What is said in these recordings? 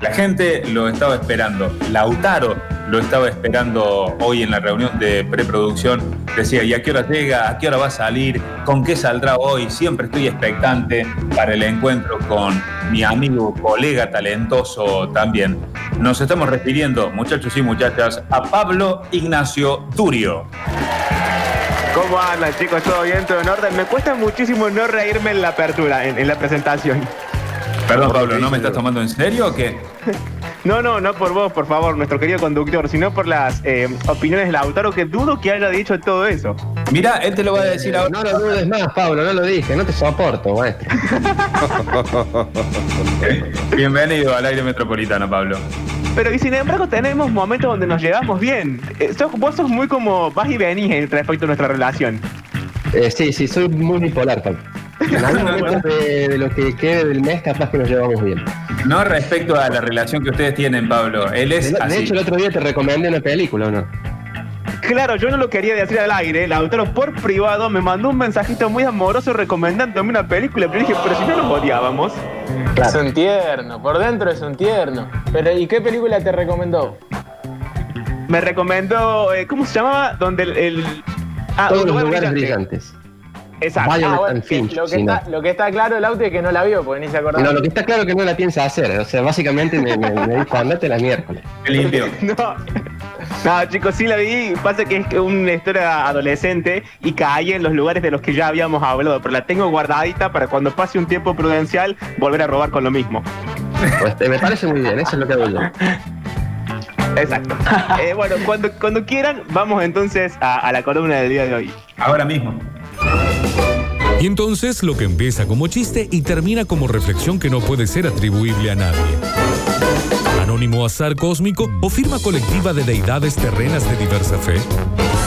La gente lo estaba esperando. Lautaro lo estaba esperando hoy en la reunión de preproducción. Decía, ¿y a qué hora llega? ¿A qué hora va a salir? ¿Con qué saldrá hoy? Siempre estoy expectante para el encuentro con mi amigo, colega talentoso también. Nos estamos refiriendo, muchachos y muchachas, a Pablo Ignacio Turio. ¿Cómo andan chicos? ¿Todo bien? ¿Todo en orden? Me cuesta muchísimo no reírme en la apertura, en, en la presentación. Perdón Pablo, ¿no me estás tomando en serio o qué? No, no, no por vos, por favor, nuestro querido conductor, sino por las eh, opiniones de Lautaro, que dudo que haya dicho todo eso. Mira, él te lo va a decir ahora. No lo dudes más, Pablo, no lo dije, no te soporto, maestro. Bienvenido al aire metropolitano, Pablo. Pero y sin embargo tenemos momentos donde nos llevamos bien. Eh, sos- vos sos muy como vas y venís en respecto a nuestra relación. Eh, sí, sí, soy muy bipolar, Pablo. En algún momento de, de lo que quede del mes, capaz que nos llevamos bien. No respecto a la relación que ustedes tienen, Pablo. Él De, es de así. hecho, el otro día te recomendé una película, ¿o no? Claro, yo no lo quería decir al aire. Lautaro por privado me mandó un mensajito muy amoroso recomendándome una película. Pero dije, pero si no nos odiábamos. Es un tierno, por dentro es un tierno. Pero ¿y qué película te recomendó? Me recomendó, eh, ¿cómo se llamaba? Donde el... el- ah, Todos los lugar lugares brillante. brillantes. Exacto. Violet Ah, bueno, and que Finch, lo, que si no. está, lo que está claro el auto es que no la vio, porque ni se acordaba. No, lo que está claro es que no la piensa hacer. O sea, básicamente me, me, me dijo, andate la miércoles. Limpio. No. No, chicos, sí la vi. Pasa que es una historia adolescente y caí en los lugares de los que ya habíamos hablado, pero la tengo guardadita para cuando pase un tiempo prudencial volver a robar con lo mismo. Pues, eh, me parece muy bien, eso es lo que hago yo. Exacto. Eh, bueno, cuando, cuando quieran, vamos entonces a, a la columna del día de hoy. Ahora mismo. Y entonces lo que empieza como chiste y termina como reflexión que no puede ser atribuible a nadie. Anónimo azar cósmico o firma colectiva de deidades terrenas de diversa fe.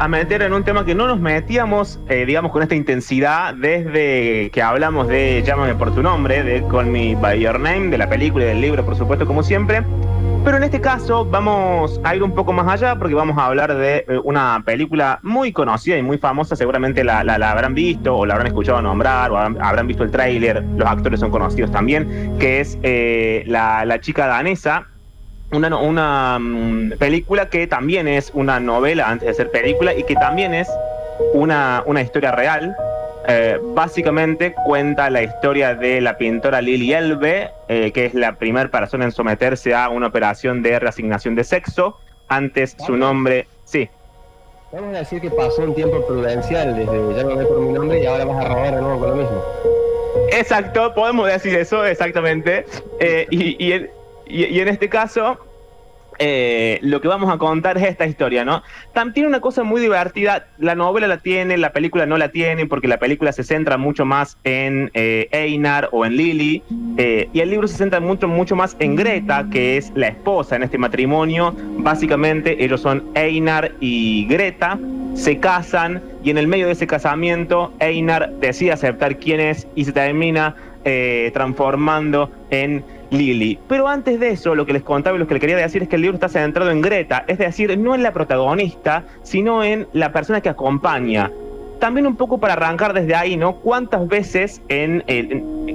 A meter en un tema que no nos metíamos, eh, digamos, con esta intensidad desde que hablamos de Llámame por tu nombre, de Call Me By Your Name, de la película y del libro, por supuesto, como siempre. Pero en este caso vamos a ir un poco más allá porque vamos a hablar de eh, una película muy conocida y muy famosa, seguramente la, habrán visto o la habrán escuchado nombrar o habrán, habrán visto el tráiler, los actores son conocidos también, que es eh, la, la chica danesa, una, una mm, película que también es una novela antes de ser película y que también es una, una historia real. Eh, básicamente cuenta la historia de la pintora Lily Elbe, eh, que es la primera persona en someterse a una operación de reasignación de sexo. Antes su nombre, sí, Vamos a decir que pasó un tiempo prudencial desde ya no ve por mi nombre y ahora vas a robar de nuevo con lo mismo. Exacto, podemos decir eso, exactamente. Eh, y, y- en este caso, eh, lo que vamos a contar es esta historia, ¿no? También tiene una cosa muy divertida, la novela la tiene, la película no la tiene, porque la película se centra mucho más en eh, Einar o en Lily, eh, y el libro se centra mucho, mucho más en Greta, que es la esposa en este matrimonio. Básicamente ellos son Einar y Greta, se casan y en el medio de ese casamiento Einar decide aceptar quién es y se termina transformando en Lily. Pero antes de eso, lo que les contaba y lo que les quería decir es que el libro está centrado en Greta, es decir, no en la protagonista, sino en la persona que acompaña. También un poco para arrancar desde ahí, ¿no? ¿Cuántas veces en,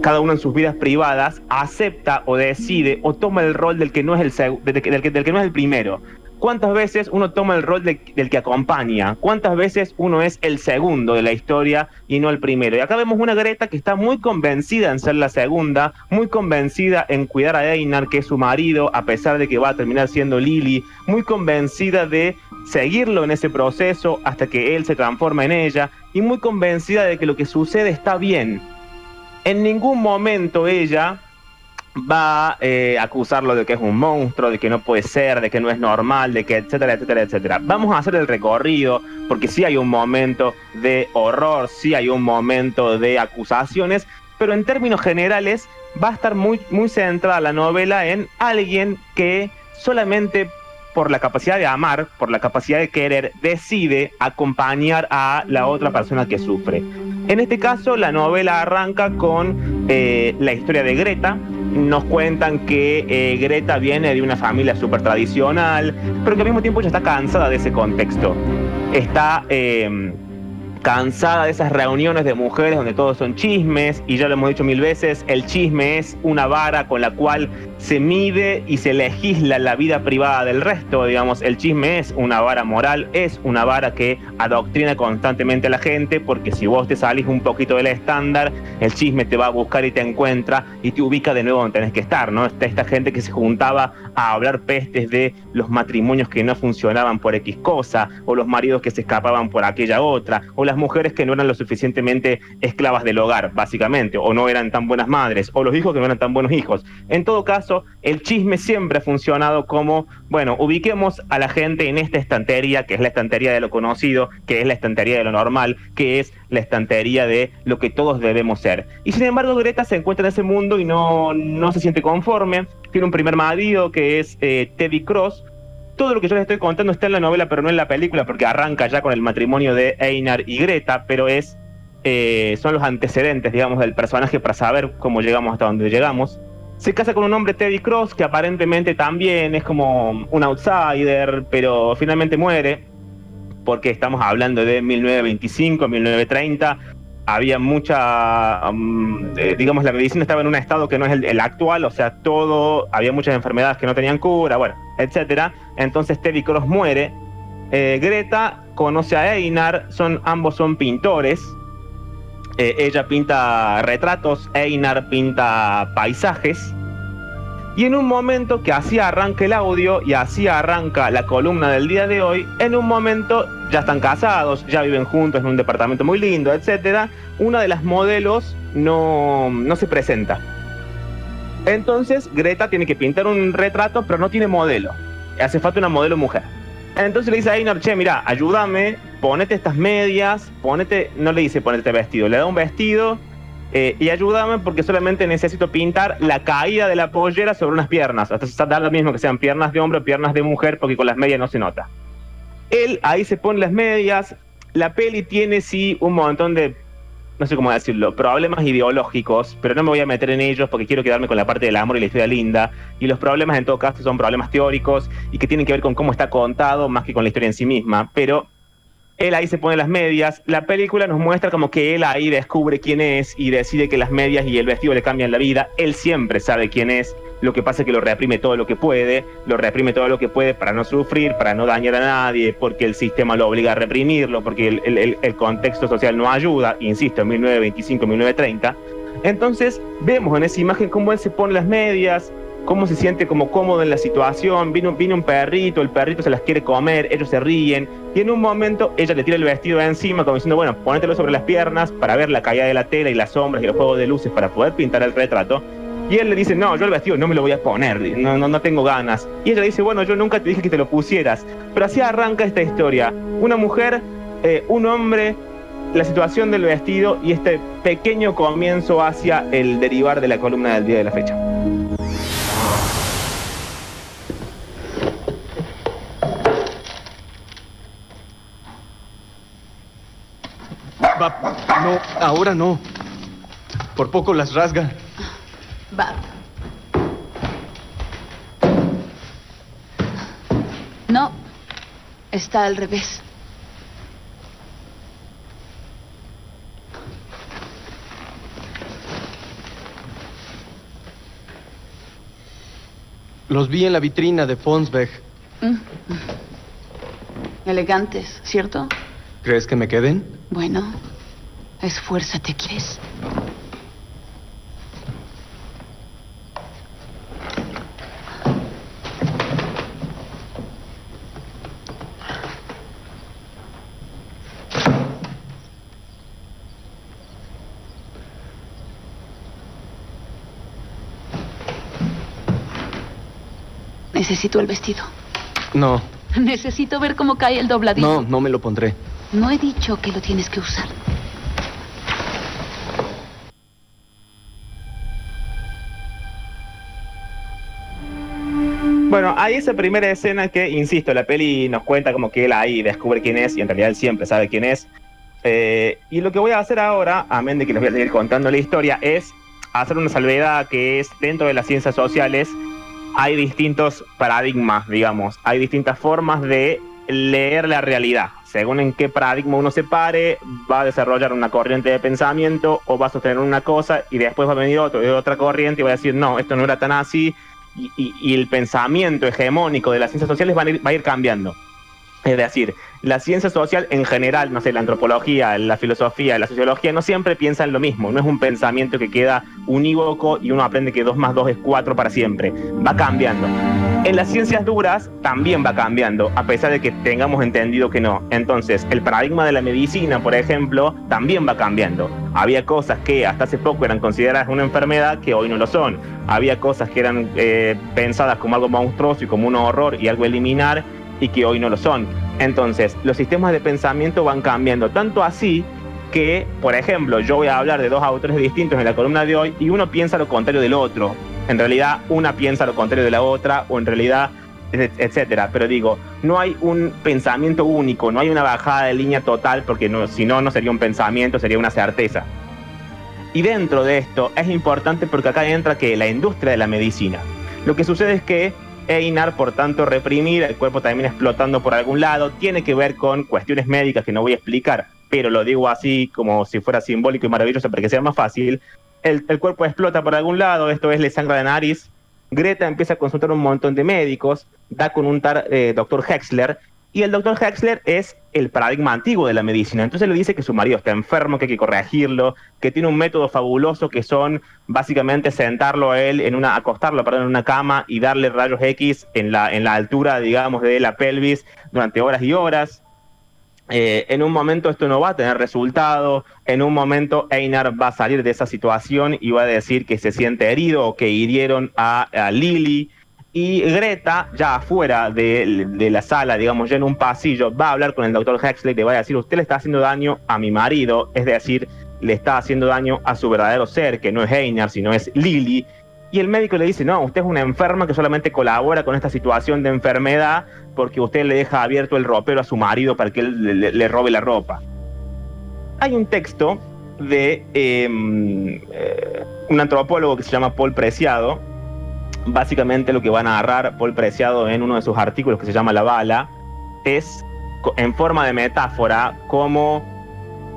cada uno en sus vidas privadas acepta o decide o toma el rol del que no es el, del que- del que no es el primero? ¿Cuántas veces uno toma el rol de- del que acompaña? ¿Cuántas veces uno es el segundo de la historia y no el primero? Y acá vemos una Greta que está muy convencida en ser la segunda, muy convencida en cuidar a Einar, que es su marido, a pesar de que va a terminar siendo Lily, muy convencida de seguirlo en ese proceso hasta que él se transforma en ella y muy convencida de que lo que sucede está bien. En ningún momento ella va eh, a acusarlo de que es un monstruo, de que no puede ser, de que no es normal, de que etcétera, etcétera, etcétera. Vamos a hacer el recorrido porque sí hay un momento de horror, sí hay un momento de acusaciones, pero en términos generales va a estar muy, muy centrada la novela en alguien que solamente por la capacidad de amar, por la capacidad de querer, decide acompañar a la otra persona que sufre. En este caso, la novela arranca con eh, la historia de Greta. Nos cuentan que eh, Greta viene de una familia súper tradicional, pero que al mismo tiempo ya está cansada de ese contexto. Está eh, cansada de esas reuniones de mujeres donde todos son chismes, y ya lo hemos dicho mil veces, el chisme es una vara con la cual se mide y se legisla la vida privada del resto, digamos, el chisme es una vara moral, es una vara que adoctrina constantemente a la gente, porque si vos te salís un poquito del estándar, el chisme te va a buscar y te encuentra y te ubica de nuevo donde tenés que estar, ¿no? Esta, gente que se juntaba a hablar pestes de los matrimonios que no funcionaban por X cosa, o los maridos que se escapaban por aquella otra, o las mujeres que no eran lo suficientemente esclavas del hogar, básicamente, o no eran tan buenas madres, o los hijos que no eran tan buenos hijos. En todo caso, el chisme siempre ha funcionado como, bueno, ubiquemos a la gente en esta estantería, que es la estantería de lo conocido, que es la estantería de lo normal, que es la estantería de lo que todos debemos ser. Y sin embargo, Greta se encuentra en ese mundo y no, no se siente conforme. Tiene un primer marido que es eh, Teddy Cross, todo lo que yo les estoy contando está en la novela, pero no en la película, porque arranca ya con el matrimonio de Einar y Greta, pero es eh, son los antecedentes, digamos, del personaje para saber cómo llegamos hasta donde llegamos. Se casa con un hombre, Teddy Cross, que aparentemente también es como un outsider, pero finalmente muere, porque estamos hablando de 1925, 1930. Había mucha, um, eh, digamos, la medicina estaba en un estado que no es el, el actual, o sea, todo, había muchas enfermedades que no tenían cura, bueno, etcétera. Entonces Teddy Cross muere. Eh, Greta conoce a Einar, son, ambos son pintores. Eh, ella pinta retratos, Einar pinta paisajes. Y en un momento que así arranca el audio y así arranca la columna del día de hoy, en un momento ya están casados, ya viven juntos en un departamento muy lindo, etc. Una de las modelos no, no se presenta. Entonces Greta tiene que pintar un retrato, pero no tiene modelo. Hace falta una modelo mujer. Entonces le dice a Einar, che, mira, ayúdame, ponete estas medias, ponete, no le dice ponete vestido, le da un vestido eh, y ayúdame porque solamente necesito pintar la caída de la pollera sobre unas piernas. Hasta da lo mismo que sean piernas de hombre o piernas de mujer porque con las medias no se nota. Él ahí se pone las medias. La peli tiene sí un montón de, no sé cómo decirlo, problemas ideológicos, pero no me voy a meter en ellos porque quiero quedarme con la parte del amor y la historia linda. Y los problemas en todo caso son problemas teóricos y que tienen que ver con cómo está contado más que con la historia en sí misma. Pero él ahí se pone las medias. La película nos muestra como que él ahí descubre quién es y decide que las medias y el vestido le cambian la vida. Él siempre sabe quién es. Lo que pasa es que lo reprime todo lo que puede, lo reprime todo lo que puede para no sufrir, para no dañar a nadie, porque el sistema lo obliga a reprimirlo, porque el, el- el contexto social no ayuda, insisto, en 1925, 1930. Entonces vemos en esa imagen cómo él se pone las medias, cómo se siente como cómodo en la situación, vino un perrito, el perrito se las quiere comer, ellos se ríen, y en un momento ella le tira el vestido de encima, como diciendo, bueno, ponételo sobre las piernas para ver la caída de la tela y las sombras y los juegos de luces para poder pintar el retrato. Y él le dice, no, yo el vestido no me lo voy a poner, no, no, no tengo ganas. Y ella dice, bueno, yo nunca te dije que te lo pusieras. Pero así arranca esta historia. Una mujer, eh, un hombre, la situación del vestido y este pequeño comienzo hacia el derivar de la columna del día de la fecha. Va, no, ahora no. Por poco las rasga. Bab. No, está al revés. Los vi en la vitrina de Fonsberg. Mm. Elegantes, ¿cierto? ¿Crees que me queden? Bueno, esfuérzate, ¿quieres? Necesito el vestido. No, Necesito ver cómo cae el dobladillo. no, no me lo pondré. No he dicho que lo tienes que usar. Bueno, hay esa primera escena que, insisto, la peli nos cuenta como que él ahí descubre quién es y en realidad él siempre sabe quién es. Eh, y lo que voy a hacer ahora, amén de que les voy a seguir contando la historia, es hacer una salvedad que es dentro de las ciencias sociales hay distintos paradigmas, digamos, hay distintas formas de leer la realidad. Según en qué paradigma uno se pare, va a desarrollar una corriente de pensamiento o va a sostener una cosa y después va a venir otro otra corriente y va a decir, no, esto no era tan así. Y, el pensamiento hegemónico de las ciencias sociales va a ir, va a ir cambiando. Es decir, la ciencia social en general, no sé, la antropología, la filosofía, la sociología, no siempre piensan lo mismo. No es un pensamiento que queda unívoco y uno aprende que 2 más 2 es 4 para siempre. Va cambiando. En las ciencias duras también va cambiando, a pesar de que tengamos entendido que no. Entonces, el paradigma de la medicina, por ejemplo, también va cambiando. Había cosas que hasta hace poco eran consideradas una enfermedad que hoy no lo son. Había cosas que eran eh, pensadas como algo monstruoso y como un horror y algo eliminar y que hoy no lo son. Entonces, los sistemas de pensamiento van cambiando, tanto así que, por ejemplo, yo voy a hablar de dos autores distintos en la columna de hoy y uno piensa lo contrario del otro. En realidad, una piensa lo contrario de la otra o en realidad, et- etcétera. Pero digo, no hay un pensamiento único, no hay una bajada de línea total porque no, si no, no sería un pensamiento, sería una certeza. Y dentro de esto es importante porque acá entra que la industria de la medicina. Lo que sucede es que Einar, por tanto, reprimir, el cuerpo también explotando por algún lado, tiene que ver con cuestiones médicas que no voy a explicar, pero lo digo así como si fuera simbólico y maravilloso para que sea más fácil. El, cuerpo explota por algún lado, esto es, le sangra de nariz. Greta empieza a consultar un montón de médicos, da con un tar, eh, doctor Hexler, y el doctor Hexler es el paradigma antiguo de la medicina. Entonces le dice que su marido está enfermo, que hay que corregirlo, que tiene un método fabuloso que son básicamente sentarlo a él en una, acostarlo, perdón, en una cama y darle rayos X en la, en la altura, digamos, de la pelvis durante horas y horas. Eh, en un momento esto no va a tener resultado, en un momento Einar va a salir de esa situación y va a decir que se siente herido o que hirieron a, a Lily. Y Greta, ya afuera de, la sala, digamos, ya en un pasillo, va a hablar con el doctor Huxley le va a decir, usted le está haciendo daño a mi marido, es decir, le está haciendo daño a su verdadero ser, que no es Einar, sino es Lily. Y el médico le dice, no, usted es una enferma que solamente colabora con esta situación de enfermedad porque usted le deja abierto el ropero a su marido para que él le, robe la ropa. Hay un texto de eh, eh, un antropólogo que se llama Paul Preciado. Básicamente lo que va a narrar Paul Preciado en uno de sus artículos que se llama La bala es en forma de metáfora cómo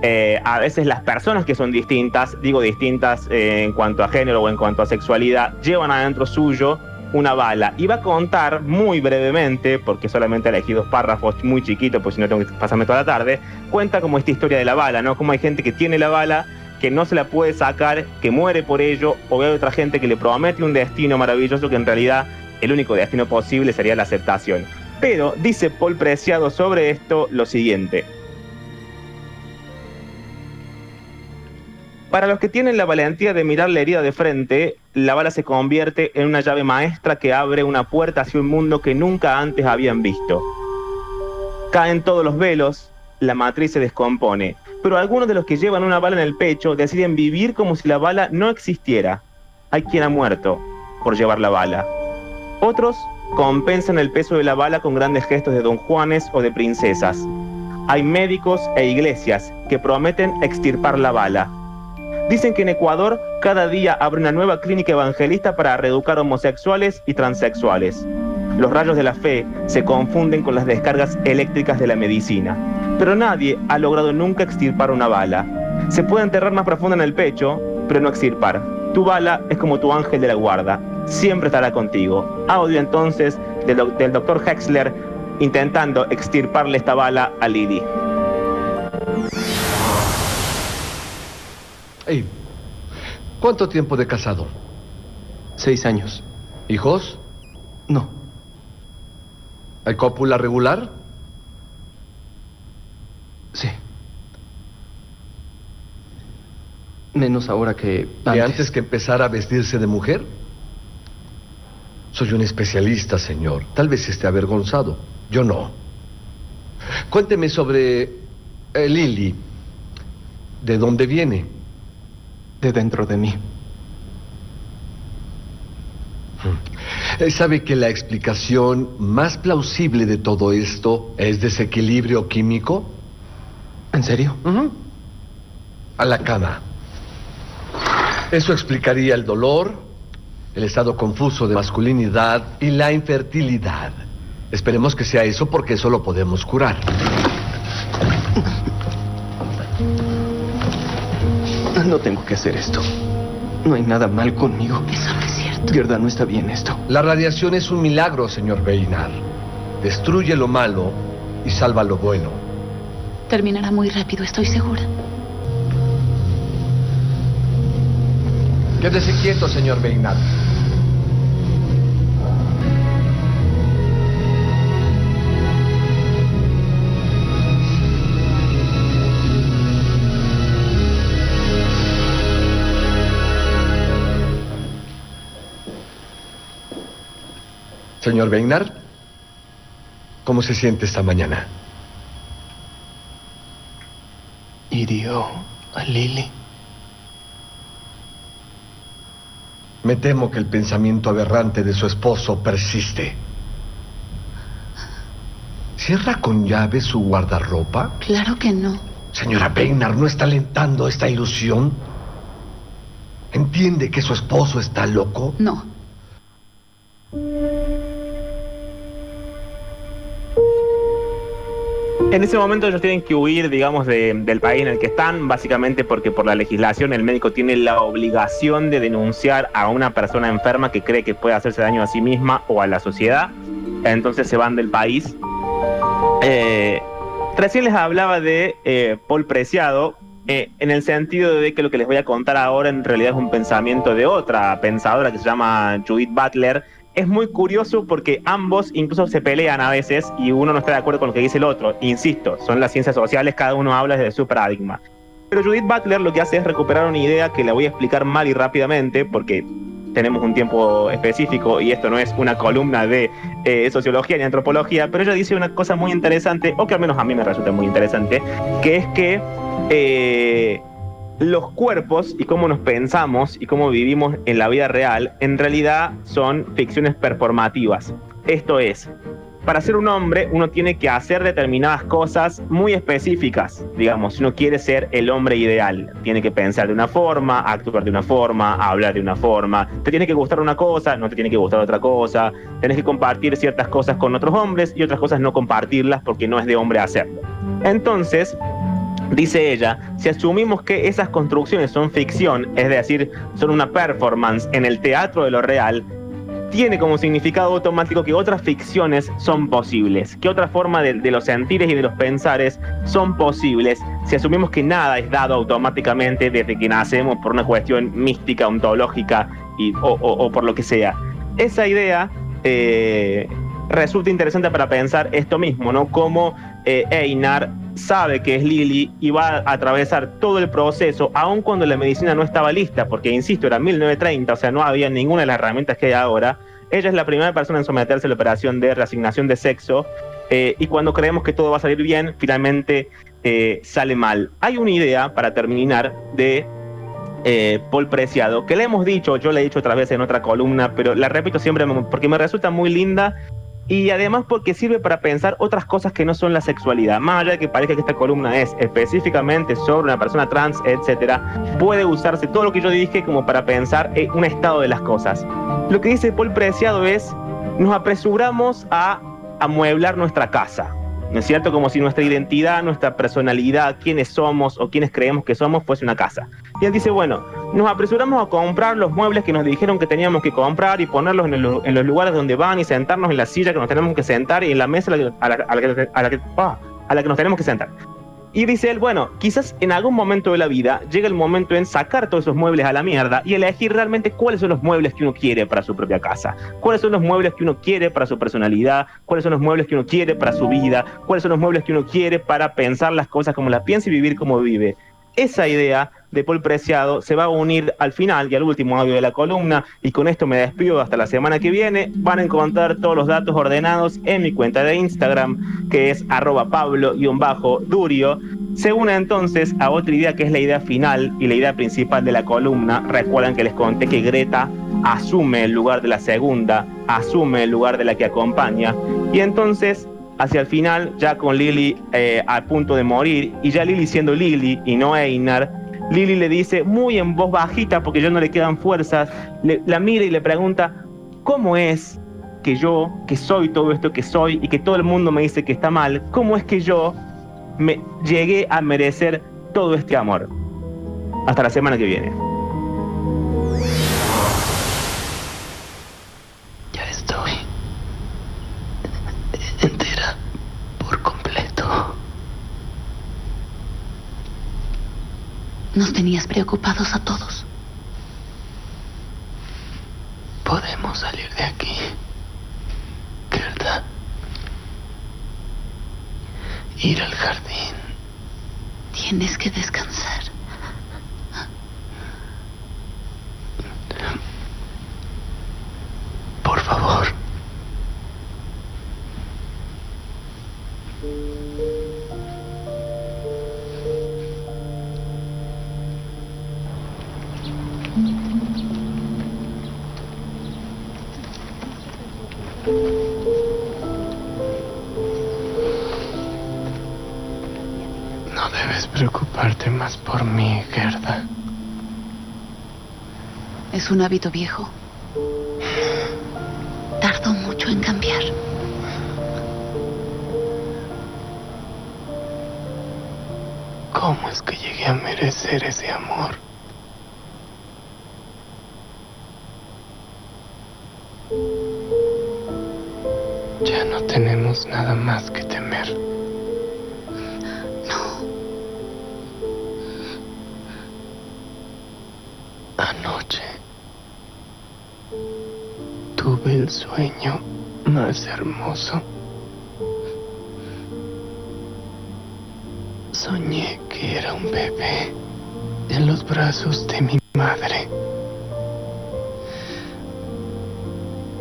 eh, a veces las personas que son distintas, digo distintas eh, en cuanto a género o en cuanto a sexualidad, llevan adentro suyo una bala. Y va a contar muy brevemente, porque solamente elegí dos párrafos muy chiquitos, pues si no tengo que pasarme toda la tarde, cuenta como esta historia de la bala, ¿no? Como hay gente que tiene la bala, que no se la puede sacar, que muere por ello, o hay otra gente que le promete un destino maravilloso que en realidad el único destino posible sería la aceptación. Pero dice Paul Preciado sobre esto lo siguiente. Para los que tienen la valentía de mirar la herida de frente, la bala se convierte en una llave maestra que abre una puerta hacia un mundo que nunca antes habían visto. Caen todos los velos, la matriz se descompone, pero algunos de los que llevan una bala en el pecho deciden vivir como si la bala no existiera. Hay quien ha muerto por llevar la bala. Otros compensan el peso de la bala con grandes gestos de don Juanes o de princesas. Hay médicos e iglesias que prometen extirpar la bala. Dicen que en Ecuador cada día abre una nueva clínica evangelista para reeducar homosexuales y transexuales. Los rayos de la fe se confunden con las descargas eléctricas de la medicina. Pero nadie ha logrado nunca extirpar una bala. Se puede enterrar más profunda en el pecho, pero no extirpar. Tu bala es como tu ángel de la guarda. Siempre estará contigo. Audio entonces del, doc- del doctor Hexler intentando extirparle esta bala a Lily. ¿Cuánto tiempo de casado? Seis años. ¿Hijos? No. ¿Hay cópula regular? Sí. Menos ahora que ¿Y antes. antes que empezara a vestirse de mujer? Soy un especialista, señor. Tal vez esté avergonzado. Yo no. Cuénteme sobre eh, Lily. ¿De dónde viene? De dentro de mí. Eh, ¿Sabe que la explicación más plausible de todo esto es desequilibrio químico? ¿En serio? A la cama. Eso explicaría el dolor, el estado confuso de masculinidad y la infertilidad. Esperemos que sea eso porque eso lo podemos curar. No tengo que hacer esto. No hay nada mal conmigo. Eso no es cierto. De verdad, no está bien esto. La radiación es un milagro, señor Beinar. Destruye lo malo y salva lo bueno. Terminará muy rápido, estoy segura. Quédese quieto, señor Beinar. Señor Beinar, ¿cómo se siente esta mañana? Hirió a Lily. Me temo que el pensamiento aberrante de su esposo persiste. ¿Cierra con llave su guardarropa? Claro que no. Señora Beinar, ¿no está alentando esta ilusión? ¿Entiende que su esposo está loco? No. En ese momento ellos tienen que huir, digamos, de- del país en el que están, básicamente porque por la legislación el médico tiene la obligación de denunciar a una persona enferma que cree que puede hacerse daño a sí misma o a la sociedad. Entonces se van del país. Eh, recién les hablaba de eh, Paul Preciado, eh, en el sentido de que lo que les voy a contar ahora en realidad es un pensamiento de otra pensadora que se llama Judith Butler. Es muy curioso porque ambos incluso se pelean a veces y uno no está de acuerdo con lo que dice el otro. Insisto, son las ciencias sociales, cada uno habla desde su paradigma. Pero Judith Butler lo que hace es recuperar una idea que la voy a explicar mal y rápidamente porque tenemos un tiempo específico y esto no es una columna de eh, sociología ni antropología, pero ella dice una cosa muy interesante, o que al menos a mí me resulta muy interesante, que es que eh, los cuerpos y cómo nos pensamos y cómo vivimos en la vida real en realidad son ficciones performativas. Esto es, para ser un hombre uno tiene que hacer determinadas cosas muy específicas, digamos, si uno quiere ser el hombre ideal, tiene que pensar de una forma, actuar de una forma, hablar de una forma, te tiene que gustar una cosa, no te tiene que gustar otra cosa, tenés que compartir ciertas cosas con otros hombres y otras cosas no compartirlas porque no es de hombre hacerlo. Entonces, Dice ella, si asumimos que esas construcciones son ficción, es decir, son una performance en el teatro de lo real, tiene como significado automático que otras ficciones son posibles, que otra forma de, los sentires y de los pensares son posibles si asumimos que nada es dado automáticamente desde que nacemos por una cuestión mística, ontológica y, o, o- o por lo que sea. Esa idea eh, resulta interesante para pensar esto mismo, ¿no? Cómo eh, Einar sabe que es Lily y va a atravesar todo el proceso, aun cuando la medicina no estaba lista, porque insisto, era 1930, o sea, no había ninguna de las herramientas que hay ahora. Ella es la primera persona en someterse a la operación de reasignación de sexo, eh, y cuando creemos que todo va a salir bien, finalmente eh, sale mal. Hay una idea, para terminar, de eh, Paul Preciado, que le hemos dicho, yo le he dicho otra vez en otra columna, pero la repito siempre porque me resulta muy linda y además porque sirve para pensar otras cosas que no son la sexualidad. Más allá de que parezca que esta columna es específicamente sobre una persona trans, etcétera, puede usarse todo lo que yo dije como para pensar en un estado de las cosas. Lo que dice Paul Preciado es, nos apresuramos a amueblar nuestra casa. ¿No es cierto? Como si nuestra identidad, nuestra personalidad, quiénes somos o quiénes creemos que somos, fuese una casa. Y él dice, bueno, nos apresuramos a comprar los muebles que nos dijeron que teníamos que comprar y ponerlos en, los lugares donde van y sentarnos en la silla que nos tenemos que sentar y en la mesa a la, a la que nos tenemos que sentar. Y dice él, bueno, quizás en algún momento de la vida llega el momento en sacar todos esos muebles a la mierda y elegir realmente cuáles son los muebles que uno quiere para su propia casa, cuáles son los muebles que uno quiere para su personalidad, cuáles son los muebles que uno quiere para su vida, cuáles son los muebles que uno quiere para pensar las cosas como las piensa y vivir como vive. Esa idea de Paul Preciado se va a unir al final y al último audio de la columna y con esto me despido hasta la semana que viene. Van a encontrar todos los datos ordenados en mi cuenta de Instagram que es arroba pablo-durio. Se une entonces a otra idea que es la idea final y la idea principal de la columna. Recuerdan que les conté que Greta asume el lugar de la segunda, asume el lugar de la que acompaña y entonces hacia el final, ya con Lily eh, a punto de morir, y ya Lily siendo Lily y no Einar, Lily le dice muy en voz bajita, porque ya no le quedan fuerzas, la mira y le pregunta, ¿cómo es que yo, que soy todo esto que soy y que todo el mundo me dice que está mal, cómo es que yo me llegué a merecer todo este amor? Hasta la semana que viene. Nos tenías preocupados a todos. Podemos salir de aquí. Gerda. Ir al jardín. Tienes que descansar. Debes preocuparte más por mí, Gerda. Es un hábito viejo. Tardó mucho en cambiar. ¿Cómo es que llegué a merecer ese amor? Ya no tenemos nada más que Anoche tuve el sueño más hermoso. Soñé que era un bebé en los brazos de mi madre.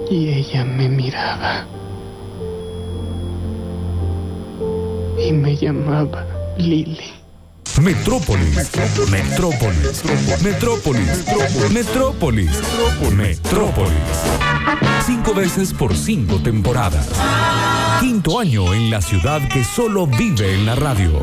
Y ella me miraba. Y me llamaba Lily. Metrópolis, Metrópolis, Metrópolis, Metrópolis, Metrópolis. Cinco veces por cinco temporadas. Quinto año en la ciudad que solo vive en la radio.